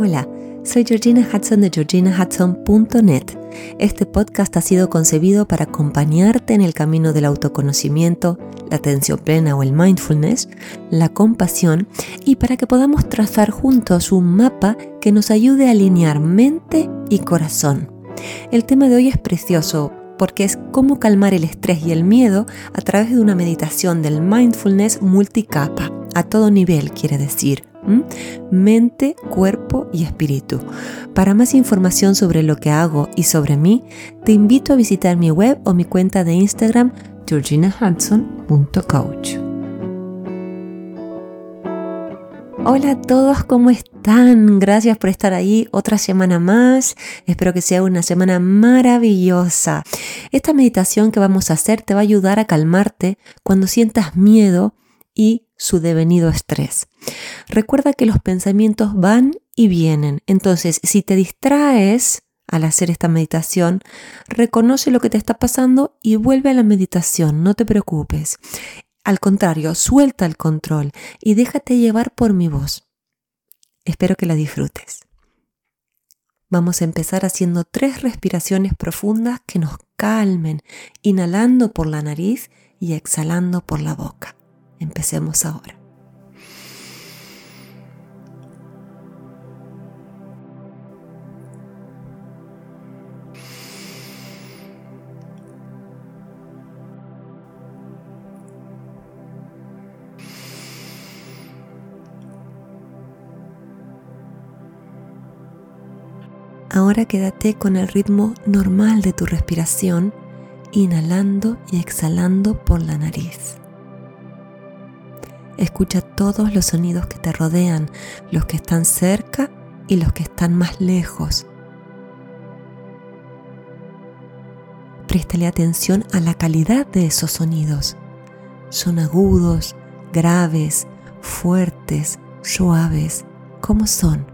Hola, soy Georgina Hudson de georginahudson.net. Este podcast ha sido concebido para acompañarte en el camino del autoconocimiento, la atención plena o el mindfulness, la compasión y para que podamos trazar juntos un mapa que nos ayude a alinear mente y corazón. El tema de hoy es precioso porque es cómo calmar el estrés y el miedo a través de una meditación del mindfulness multicapa, a todo nivel quiere decir mente, cuerpo y espíritu. Para más información sobre lo que hago y sobre mí, te invito a visitar mi web o mi cuenta de Instagram georginahudson.coach. Hola a todos, ¿cómo están? Gracias por estar ahí otra semana más. Espero que sea una semana maravillosa. Esta meditación que vamos a hacer te va a ayudar a calmarte cuando sientas miedo y su devenido estrés. Recuerda que los pensamientos van y vienen, entonces si te distraes al hacer esta meditación, reconoce lo que te está pasando y vuelve a la meditación, no te preocupes. Al contrario, suelta el control y déjate llevar por mi voz. Espero que la disfrutes. Vamos a empezar haciendo tres respiraciones profundas que nos calmen, inhalando por la nariz y exhalando por la boca. Empecemos ahora. Ahora quédate con el ritmo normal de tu respiración, inhalando y exhalando por la nariz. Escucha todos los sonidos que te rodean, los que están cerca y los que están más lejos. Préstale atención a la calidad de esos sonidos. Son agudos, graves, fuertes, suaves. ¿Cómo son?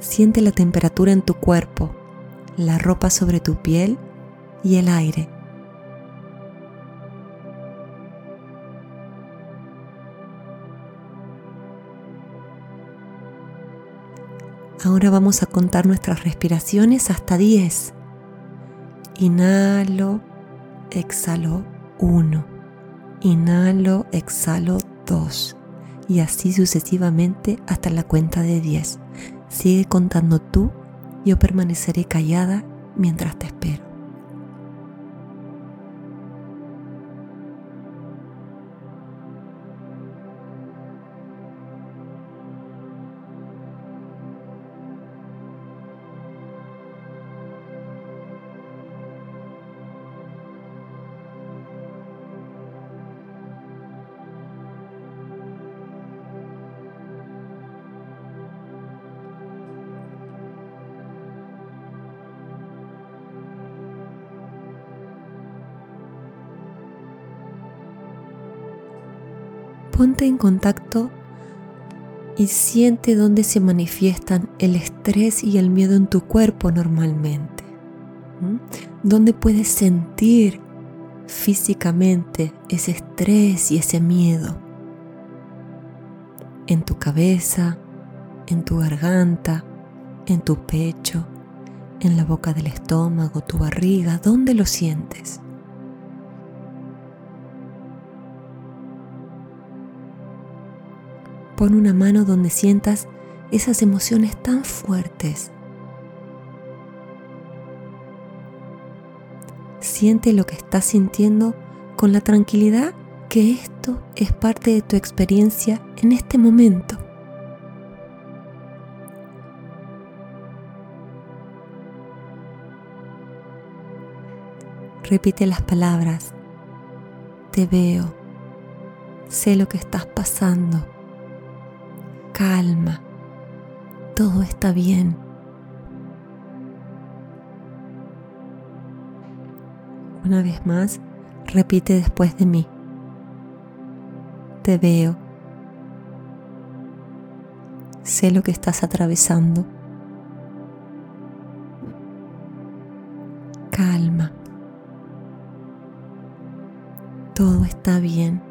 Siente la temperatura en tu cuerpo la ropa sobre tu piel y el aire. Ahora vamos a contar nuestras respiraciones hasta 10. Inhalo, exhalo 1. Inhalo, exhalo 2. Y así sucesivamente hasta la cuenta de 10. Sigue contando tú yo permaneceré callada mientras te espero. Ponte en contacto y siente dónde se manifiestan el estrés y el miedo en tu cuerpo normalmente. ¿Dónde puedes sentir físicamente ese estrés y ese miedo? En tu cabeza, en tu garganta, en tu pecho, en la boca del estómago, tu barriga, ¿dónde lo sientes? Pon una mano donde sientas esas emociones tan fuertes. Siente lo que estás sintiendo con la tranquilidad que esto es parte de tu experiencia en este momento. Repite las palabras. Te veo. Sé lo que estás pasando calma, todo está bien. Una vez más, repite después de mí. Te veo. Sé lo que estás atravesando. Calma. Todo está bien.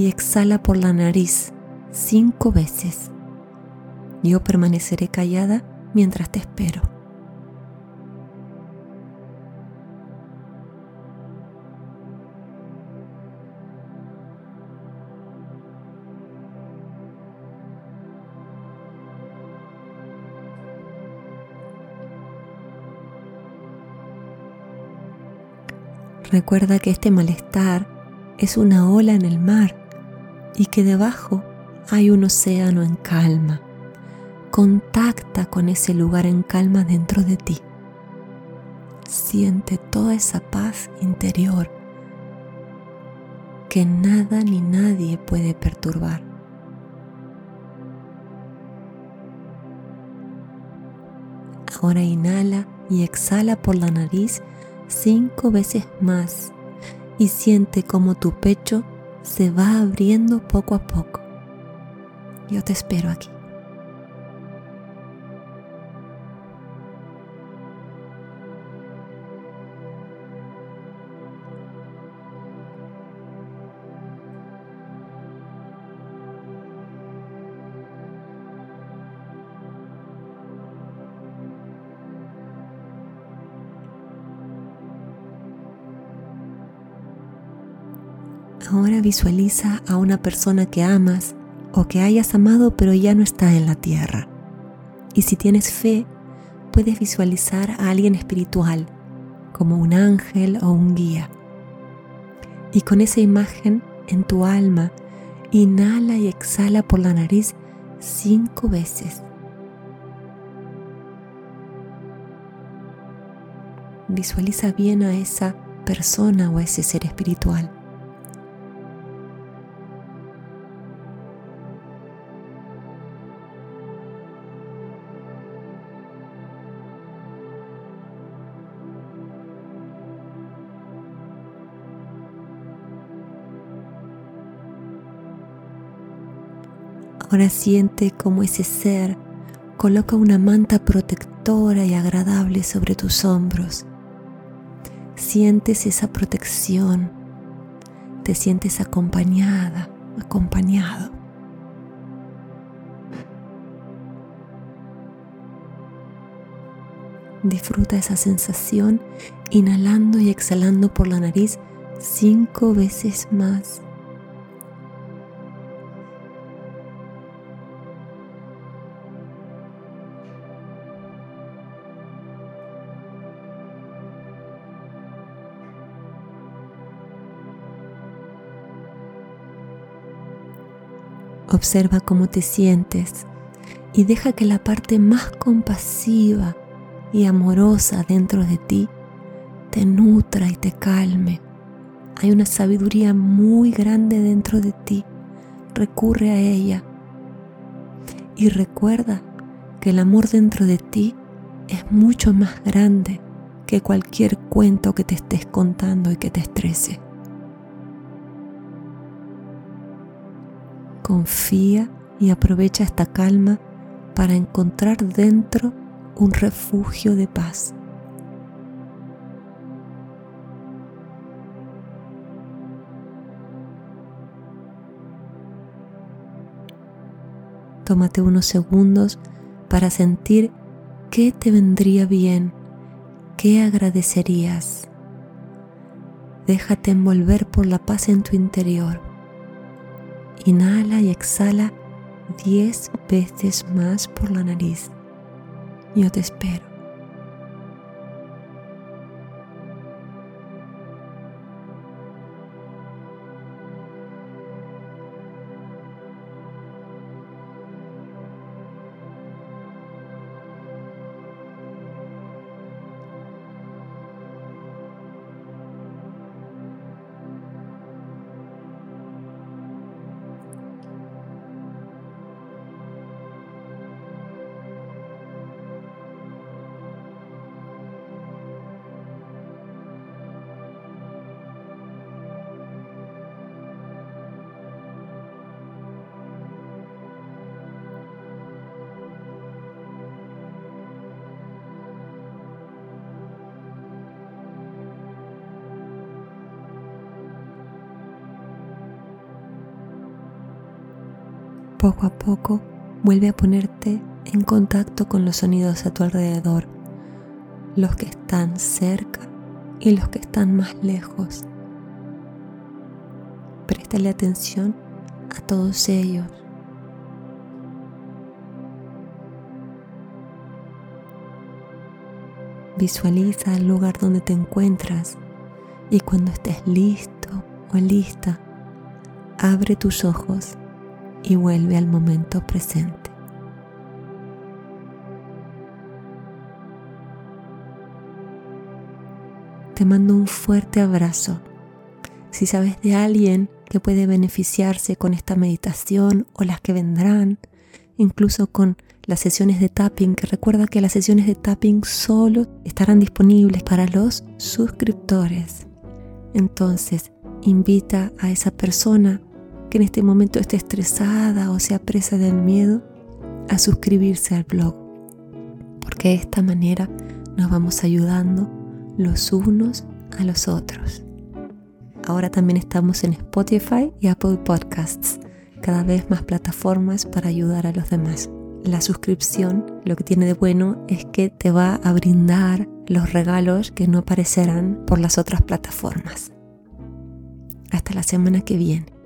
Y exhala por la nariz cinco veces. Yo permaneceré callada mientras te espero. Recuerda que este malestar es una ola en el mar y que debajo hay un océano en calma. Contacta con ese lugar en calma dentro de ti. Siente toda esa paz interior que nada ni nadie puede perturbar. Ahora inhala y exhala por la nariz cinco veces más y siente como tu pecho se va abriendo poco a poco. Yo te espero aquí. Ahora visualiza a una persona que amas o que hayas amado pero ya no está en la tierra. Y si tienes fe, puedes visualizar a alguien espiritual, como un ángel o un guía. Y con esa imagen en tu alma, inhala y exhala por la nariz cinco veces. Visualiza bien a esa persona o a ese ser espiritual. Ahora siente como ese ser coloca una manta protectora y agradable sobre tus hombros. Sientes esa protección. Te sientes acompañada, acompañado. Disfruta esa sensación inhalando y exhalando por la nariz cinco veces más. Observa cómo te sientes y deja que la parte más compasiva y amorosa dentro de ti te nutra y te calme. Hay una sabiduría muy grande dentro de ti. Recurre a ella. Y recuerda que el amor dentro de ti es mucho más grande que cualquier cuento que te estés contando y que te estrese. Confía y aprovecha esta calma para encontrar dentro un refugio de paz. Tómate unos segundos para sentir qué te vendría bien, qué agradecerías. Déjate envolver por la paz en tu interior. Inhala y exhala 10 veces más por la nariz. Yo te espero. Poco a poco vuelve a ponerte en contacto con los sonidos a tu alrededor, los que están cerca y los que están más lejos. Préstale atención a todos ellos. Visualiza el lugar donde te encuentras y cuando estés listo o lista, abre tus ojos y vuelve al momento presente. Te mando un fuerte abrazo. Si sabes de alguien que puede beneficiarse con esta meditación o las que vendrán, incluso con las sesiones de tapping, que recuerda que las sesiones de tapping solo estarán disponibles para los suscriptores. Entonces, invita a esa persona que en este momento esté estresada o sea presa del miedo a suscribirse al blog, porque de esta manera nos vamos ayudando los unos a los otros. Ahora también estamos en Spotify y Apple Podcasts, cada vez más plataformas para ayudar a los demás. La suscripción lo que tiene de bueno es que te va a brindar los regalos que no aparecerán por las otras plataformas. Hasta la semana que viene.